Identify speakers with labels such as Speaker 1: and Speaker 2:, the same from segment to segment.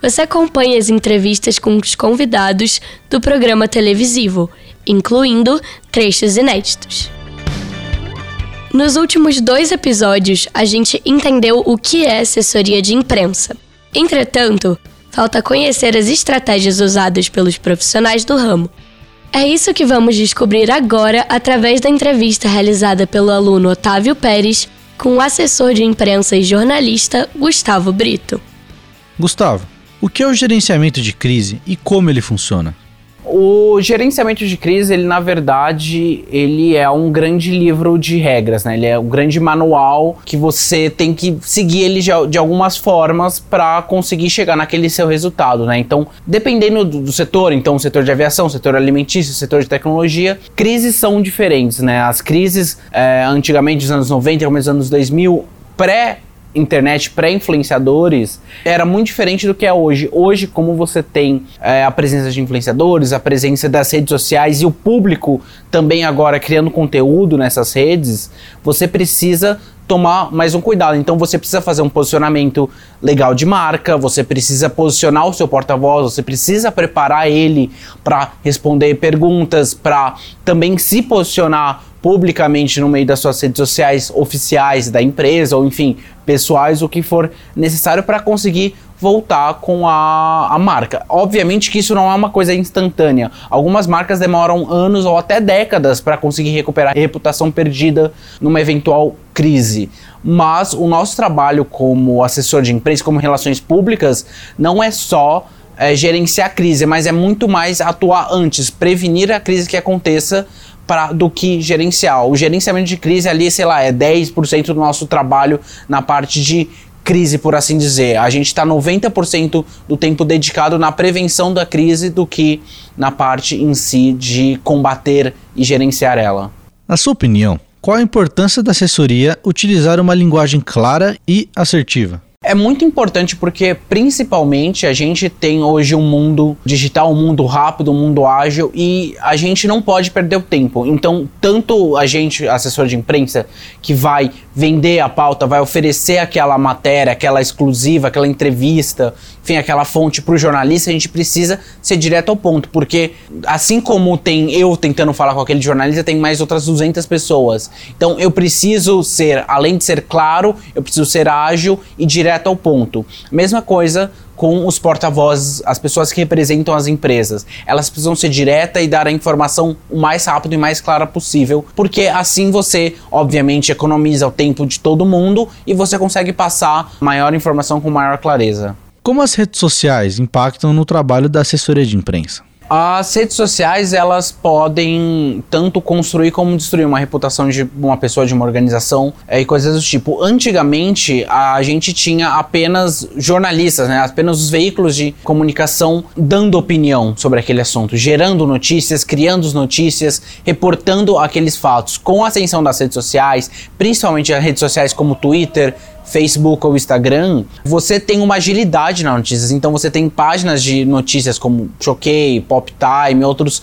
Speaker 1: você acompanha as entrevistas com os convidados do programa televisivo, incluindo trechos inéditos. Nos últimos dois episódios, a gente entendeu o que é assessoria de imprensa. Entretanto, falta conhecer as estratégias usadas pelos profissionais do ramo. É isso que vamos descobrir agora através da entrevista realizada pelo aluno Otávio Pérez com o assessor de imprensa e jornalista Gustavo Brito.
Speaker 2: Gustavo, o que é o gerenciamento de crise e como ele funciona?
Speaker 3: O gerenciamento de crise, ele na verdade, ele é um grande livro de regras, né? Ele é um grande manual que você tem que seguir ele de, de algumas formas para conseguir chegar naquele seu resultado, né? Então, dependendo do, do, setor, então setor de aviação, setor alimentício, setor de tecnologia, crises são diferentes, né? As crises, é, antigamente, nos anos 90, começo dos anos 2000, pré internet pré-influenciadores era muito diferente do que é hoje. Hoje, como você tem é, a presença de influenciadores, a presença das redes sociais e o público também agora criando conteúdo nessas redes, você precisa tomar mais um cuidado. Então você precisa fazer um posicionamento legal de marca, você precisa posicionar o seu porta-voz, você precisa preparar ele para responder perguntas, para também se posicionar publicamente no meio das suas redes sociais oficiais da empresa ou enfim, pessoais, o que for necessário para conseguir voltar com a, a marca. Obviamente que isso não é uma coisa instantânea. Algumas marcas demoram anos ou até décadas para conseguir recuperar a reputação perdida numa eventual crise. Mas o nosso trabalho como assessor de imprensa, como relações públicas, não é só é, gerenciar a crise, mas é muito mais atuar antes, prevenir a crise que aconteça pra, do que gerenciar. O gerenciamento de crise ali, sei lá, é 10% do nosso trabalho na parte de crise, por assim dizer. A gente está 90% do tempo dedicado na prevenção da crise do que na parte em si de combater e gerenciar ela.
Speaker 2: Na sua opinião, qual a importância da assessoria utilizar uma linguagem clara e assertiva?
Speaker 3: É muito importante porque, principalmente, a gente tem hoje um mundo digital, um mundo rápido, um mundo ágil e a gente não pode perder o tempo. Então, tanto a gente, assessor de imprensa, que vai vender a pauta, vai oferecer aquela matéria, aquela exclusiva, aquela entrevista, enfim, aquela fonte para o jornalista, a gente precisa ser direto ao ponto, porque assim como tem eu tentando falar com aquele jornalista, tem mais outras 200 pessoas. Então, eu preciso ser, além de ser claro, eu preciso ser ágil e direto ao ponto. Mesma coisa com os porta-vozes, as pessoas que representam as empresas. Elas precisam ser direta e dar a informação o mais rápido e mais clara possível, porque assim você, obviamente, economiza o tempo de todo mundo e você consegue passar maior informação com maior clareza.
Speaker 2: Como as redes sociais impactam no trabalho da assessoria de imprensa?
Speaker 3: As redes sociais, elas podem tanto construir como destruir uma reputação de uma pessoa, de uma organização é, e coisas do tipo. Antigamente, a gente tinha apenas jornalistas, né? apenas os veículos de comunicação dando opinião sobre aquele assunto, gerando notícias, criando notícias, reportando aqueles fatos. Com a ascensão das redes sociais, principalmente as redes sociais como Twitter, Facebook ou Instagram, você tem uma agilidade nas notícias. Então você tem páginas de notícias como Choquei, Pop Time, outros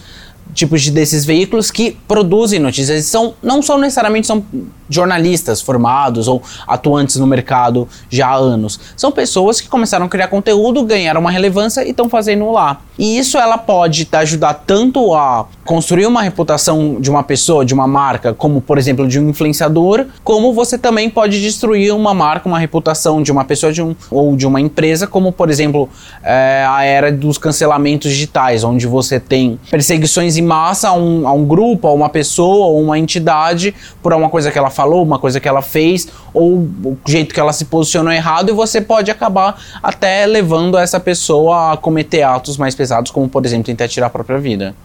Speaker 3: tipos de, desses veículos que produzem notícias. São, não são necessariamente são jornalistas formados ou atuantes no mercado já há anos. São pessoas que começaram a criar conteúdo, ganharam uma relevância e estão fazendo lá. E isso ela pode ajudar tanto a construir uma reputação de uma pessoa, de uma marca, como por exemplo de um influenciador, como você também pode destruir uma marca, uma reputação de uma pessoa de um, ou de uma empresa, como por exemplo é, a era dos cancelamentos digitais, onde você tem perseguições em massa a um, a um grupo, a uma pessoa ou uma entidade por uma coisa que ela falou, uma coisa que ela fez, ou o jeito que ela se posicionou errado, e você pode acabar até levando essa pessoa a cometer atos mais pesados, como por exemplo tentar tirar a própria vida.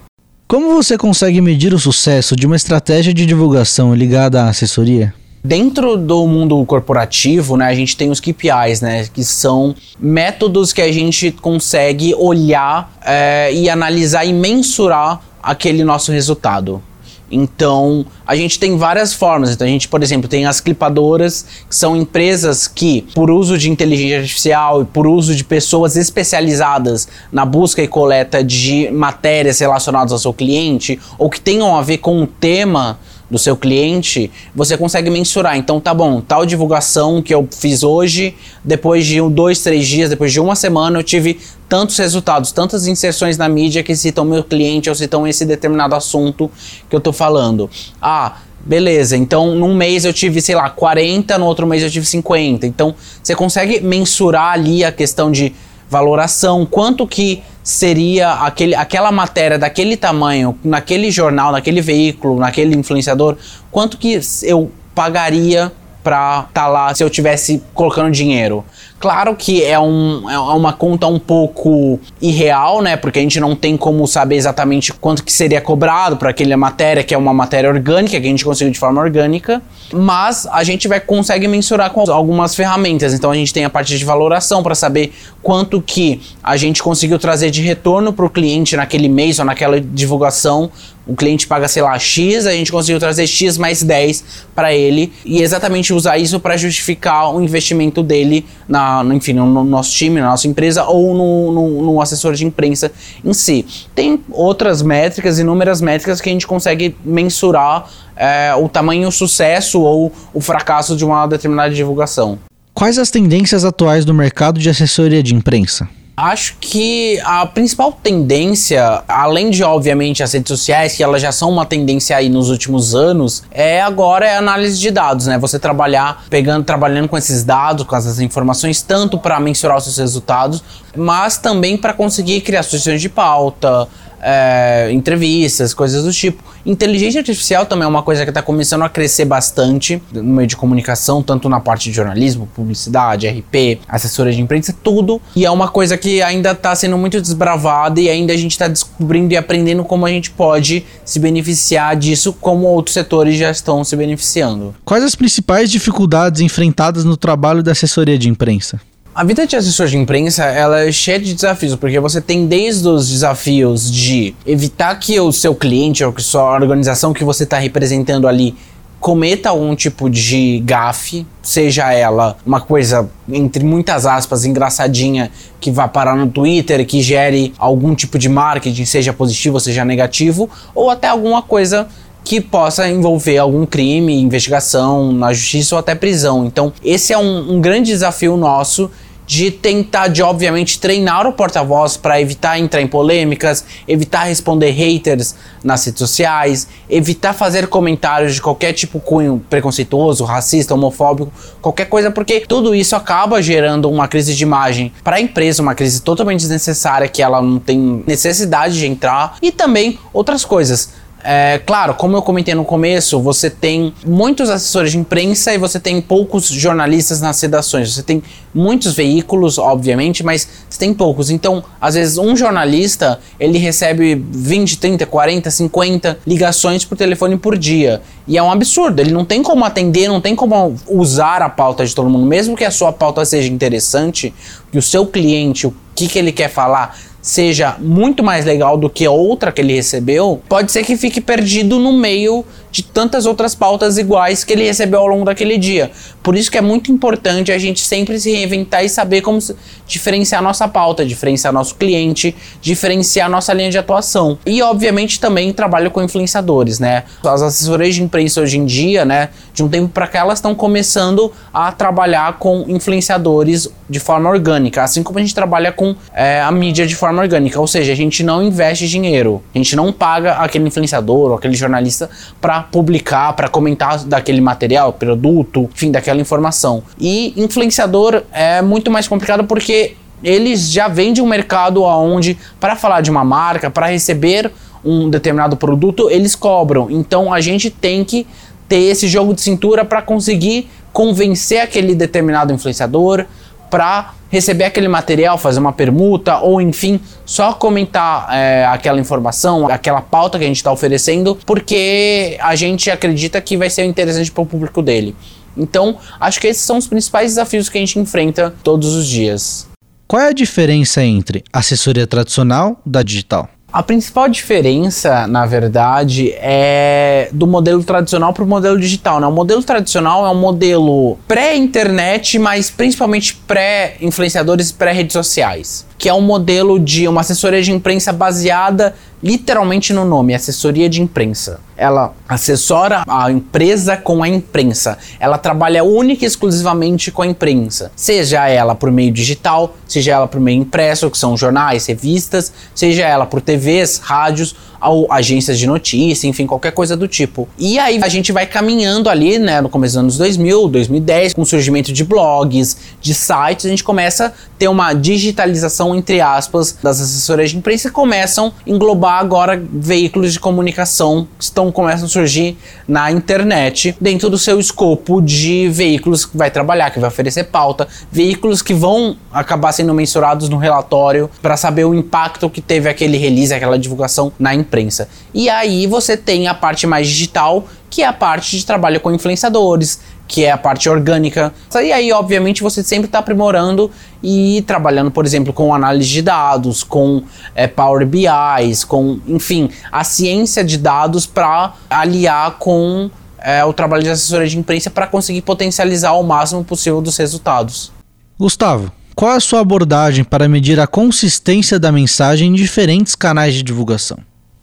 Speaker 2: Como você consegue medir o sucesso de uma estratégia de divulgação ligada à assessoria?
Speaker 3: Dentro do mundo corporativo, né, a gente tem os KPIs, né, que são métodos que a gente consegue olhar é, e analisar e mensurar aquele nosso resultado. Então, a gente tem várias formas. Então, a gente, por exemplo, tem as clipadoras, que são empresas que, por uso de inteligência artificial e por uso de pessoas especializadas na busca e coleta de matérias relacionadas ao seu cliente, ou que tenham a ver com o tema do seu cliente, você consegue mensurar. Então, tá bom, tal divulgação que eu fiz hoje, depois de um, dois, três dias, depois de uma semana, eu tive tantos resultados, tantas inserções na mídia que citam meu cliente ou citam esse determinado assunto que eu tô falando. Ah, Beleza, então num mês eu tive, sei lá, 40, no outro mês eu tive 50. Então você consegue mensurar ali a questão de valoração, quanto que seria aquele, aquela matéria daquele tamanho, naquele jornal, naquele veículo, naquele influenciador, quanto que eu pagaria para estar tá lá se eu tivesse colocando dinheiro. Claro que é, um, é uma conta um pouco irreal, né? Porque a gente não tem como saber exatamente quanto que seria cobrado para aquela matéria, que é uma matéria orgânica, que a gente conseguiu de forma orgânica. Mas a gente vai consegue mensurar com algumas ferramentas. Então a gente tem a parte de valoração para saber quanto que a gente conseguiu trazer de retorno para o cliente naquele mês ou naquela divulgação o cliente paga, sei lá, X, a gente conseguiu trazer X mais 10 para ele e exatamente usar isso para justificar o investimento dele na, no, enfim, no nosso time, na nossa empresa ou no, no, no, assessor de imprensa em si. Tem outras métricas, inúmeras métricas que a gente consegue mensurar é, o tamanho, o sucesso ou o fracasso de uma determinada divulgação.
Speaker 2: Quais as tendências atuais do mercado de assessoria de imprensa?
Speaker 3: Acho que a principal tendência, além de obviamente as redes sociais, que elas já são uma tendência aí nos últimos anos, é agora é análise de dados, né? Você trabalhar pegando, trabalhando com esses dados, com essas informações, tanto para mensurar os seus resultados, mas também para conseguir criar sugestões de pauta, é, entrevistas, coisas do tipo. Inteligência artificial também é uma coisa que está começando a crescer bastante no meio de comunicação, tanto na parte de jornalismo, publicidade, RP, assessoria de imprensa, tudo. E é uma coisa que ainda está sendo muito desbravada e ainda a gente está descobrindo e aprendendo como a gente pode se beneficiar disso, como outros setores já estão se beneficiando.
Speaker 2: Quais as principais dificuldades enfrentadas no trabalho da assessoria de imprensa?
Speaker 3: A vida de assessor de imprensa ela é cheia de desafios, porque você tem desde os desafios de evitar que o seu cliente ou que sua organização que você está representando ali cometa algum tipo de gafe, seja ela uma coisa, entre muitas aspas, engraçadinha, que vá parar no Twitter, que gere algum tipo de marketing, seja positivo ou seja negativo, ou até alguma coisa que possa envolver algum crime, investigação na justiça ou até prisão. Então, esse é um, um grande desafio nosso de tentar, de obviamente, treinar o porta-voz para evitar entrar em polêmicas, evitar responder haters nas redes sociais, evitar fazer comentários de qualquer tipo cunho preconceituoso, racista, homofóbico, qualquer coisa, porque tudo isso acaba gerando uma crise de imagem para a empresa, uma crise totalmente desnecessária que ela não tem necessidade de entrar e também outras coisas é, claro, como eu comentei no começo, você tem muitos assessores de imprensa e você tem poucos jornalistas nas redações. Você tem muitos veículos, obviamente, mas você tem poucos. Então, às vezes, um jornalista ele recebe 20, 30, 40, 50 ligações por telefone por dia. E é um absurdo. Ele não tem como atender, não tem como usar a pauta de todo mundo, mesmo que a sua pauta seja interessante, que o seu cliente, o que, que ele quer falar seja muito mais legal do que outra que ele recebeu, pode ser que fique perdido no meio de tantas outras pautas iguais que ele recebeu ao longo daquele dia. Por isso que é muito importante a gente sempre se reinventar e saber como diferenciar nossa pauta, diferenciar nosso cliente, diferenciar nossa linha de atuação. E obviamente também trabalho com influenciadores, né? As assessorias de imprensa hoje em dia, né, de um tempo para cá elas estão começando a trabalhar com influenciadores de forma orgânica, assim como a gente trabalha com é, a mídia de forma orgânica, ou seja, a gente não investe dinheiro, a gente não paga aquele influenciador ou aquele jornalista para publicar, para comentar daquele material, produto, enfim, daquela informação. E influenciador é muito mais complicado porque eles já vêm de um mercado onde, para falar de uma marca, para receber um determinado produto, eles cobram. Então a gente tem que ter esse jogo de cintura para conseguir convencer aquele determinado influenciador, para receber aquele material, fazer uma permuta ou enfim, só comentar é, aquela informação, aquela pauta que a gente está oferecendo, porque a gente acredita que vai ser interessante para o público dele. Então, acho que esses são os principais desafios que a gente enfrenta todos os dias.
Speaker 2: Qual é a diferença entre assessoria tradicional da digital?
Speaker 3: A principal diferença, na verdade, é do modelo tradicional para o modelo digital. Né? O modelo tradicional é um modelo pré-internet, mas principalmente pré-influenciadores e pré-redes sociais, que é um modelo de uma assessoria de imprensa baseada literalmente no nome, assessoria de imprensa. Ela assessora a empresa com a imprensa. Ela trabalha única e exclusivamente com a imprensa. Seja ela por meio digital, seja ela por meio impresso, que são jornais, revistas, seja ela por TVs, rádios ou agências de notícia, enfim, qualquer coisa do tipo. E aí a gente vai caminhando ali, né, no começo dos anos 2000, 2010, com o surgimento de blogs, de sites, a gente começa a ter uma digitalização, entre aspas, das assessorias de imprensa e começam a englobar agora veículos de comunicação que estão, começam a surgir na internet dentro do seu escopo de veículos que vai trabalhar, que vai oferecer pauta, veículos que vão acabar sendo mensurados no relatório para saber o impacto que teve aquele release, aquela divulgação na imprensa imprensa. E aí você tem a parte mais digital, que é a parte de trabalho com influenciadores, que é a parte orgânica. E aí, obviamente, você sempre está aprimorando e trabalhando, por exemplo, com análise de dados, com é, Power BIs, com, enfim, a ciência de dados para aliar com é, o trabalho de assessoria de imprensa para conseguir potencializar o máximo possível dos resultados.
Speaker 2: Gustavo, qual a sua abordagem para medir a consistência da mensagem em diferentes canais de divulgação?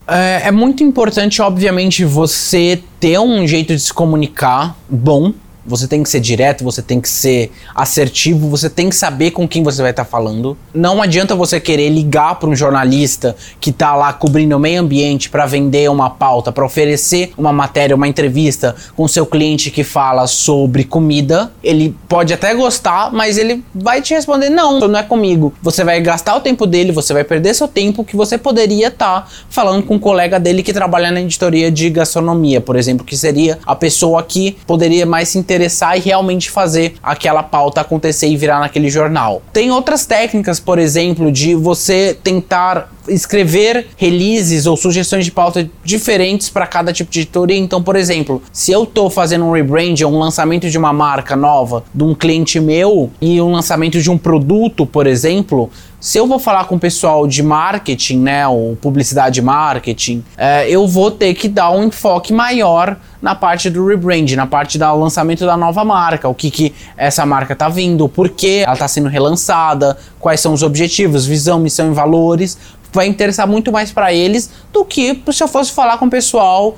Speaker 3: É, é, muito importante, obviamente, você ter um jeito de se comunicar bom você tem que ser direto, você tem que ser assertivo, você tem que saber com quem você vai estar tá falando. Não adianta você querer ligar para um jornalista que está lá cobrindo o meio ambiente para vender uma pauta, para oferecer uma matéria, uma entrevista com seu cliente que fala sobre comida. Ele pode até gostar, mas ele vai te responder: não, não é comigo. Você vai gastar o tempo dele, você vai perder seu tempo que você poderia estar tá falando com um colega dele que trabalha na editoria de gastronomia, por exemplo, que seria a pessoa que poderia mais se interessar interessar e realmente fazer aquela pauta acontecer e virar naquele jornal. Tem outras técnicas, por exemplo, de você tentar escrever releases ou sugestões de pauta diferentes para cada tipo de editoria. Então, por exemplo, se eu estou fazendo um rebrand, um lançamento de uma marca nova de um cliente meu e um lançamento de um produto, por exemplo, se eu vou falar com o pessoal de marketing, né, ou publicidade marketing, é, eu vou ter que dar um enfoque maior na parte do rebrand, na parte do lançamento da nova marca, o que, que essa marca está vindo, por que ela está sendo relançada, quais são os objetivos, visão, missão e valores, vai interessar muito mais para eles do que se eu fosse falar com o pessoal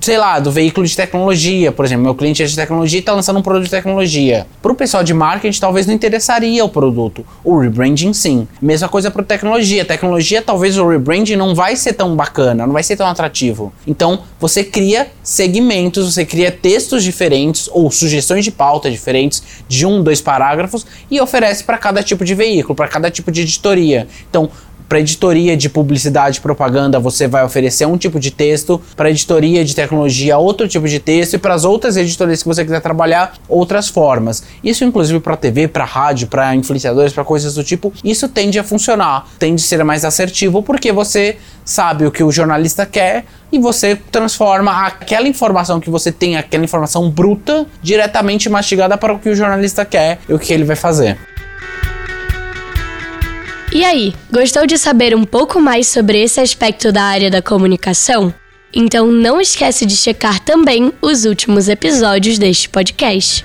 Speaker 3: sei lá, do veículo de tecnologia, por exemplo, meu cliente é de tecnologia e está lançando um produto de tecnologia. Para o pessoal de marketing, talvez não interessaria o produto. O rebranding, sim. Mesma coisa para tecnologia. Tecnologia, talvez o rebranding não vai ser tão bacana, não vai ser tão atrativo. Então, você cria segmentos, você cria textos diferentes ou sugestões de pauta diferentes de um, dois parágrafos e oferece para cada tipo de veículo, para cada tipo de editoria. Então, para editoria de publicidade e propaganda, você vai oferecer um tipo de texto, para editoria de tecnologia, outro tipo de texto, e para as outras editorias que você quiser trabalhar, outras formas. Isso, inclusive, para TV, para rádio, para influenciadores, para coisas do tipo, isso tende a funcionar, tende a ser mais assertivo, porque você sabe o que o jornalista quer e você transforma aquela informação que você tem, aquela informação bruta, diretamente mastigada para o que o jornalista quer e o que ele vai fazer.
Speaker 1: E aí, gostou de saber um pouco mais sobre esse aspecto da área da comunicação? Então não esquece de checar também os últimos episódios deste podcast.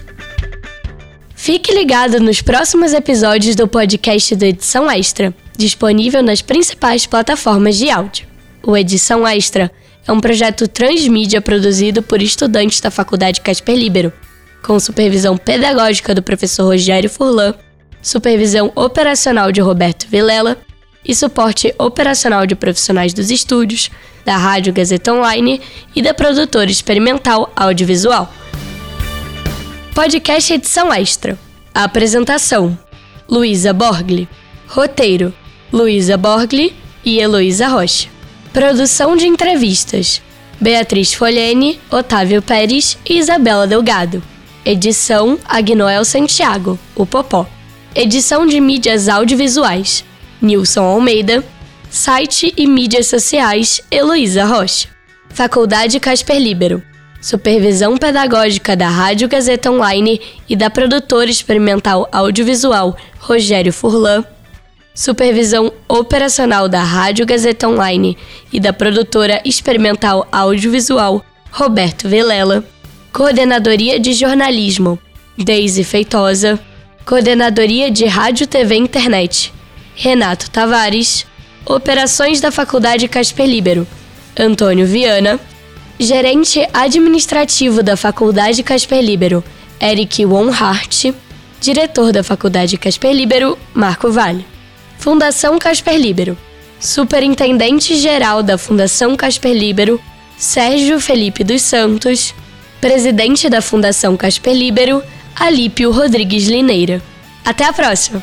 Speaker 1: Fique ligado nos próximos episódios do podcast do Edição Extra, disponível nas principais plataformas de áudio. O Edição Extra é um projeto transmídia produzido por estudantes da Faculdade Casper Libero, com supervisão pedagógica do professor Rogério Furlan supervisão operacional de Roberto Vilela e suporte operacional de profissionais dos estúdios, da Rádio Gazeta Online e da produtora experimental audiovisual. Podcast edição extra. Apresentação: Luísa Borgli. Roteiro: Luísa Borgli e Heloísa Rocha. Produção de entrevistas: Beatriz Folhene, Otávio Pérez e Isabela Delgado. Edição: Agnoel Santiago, o Popó. Edição de mídias audiovisuais: Nilson Almeida. Site e mídias sociais: Heloísa Rocha. Faculdade Casper Libero. Supervisão pedagógica da Rádio Gazeta Online e da produtora experimental audiovisual Rogério Furlan. Supervisão operacional da Rádio Gazeta Online e da produtora experimental audiovisual Roberto Velela. Coordenadoria de Jornalismo Deise Feitosa. Coordenadoria de Rádio TV Internet. Renato Tavares. Operações da Faculdade Casper Libero. Antônio Viana. Gerente administrativo da Faculdade Casper Libero, Eric Wonhart, diretor da Faculdade Casper Libero, Marco Vale. Fundação Casper Libero, superintendente-geral da Fundação Casper Libero, Sérgio Felipe dos Santos, presidente da Fundação Casper Libero, Alípio Rodrigues Lineira. Até a próxima!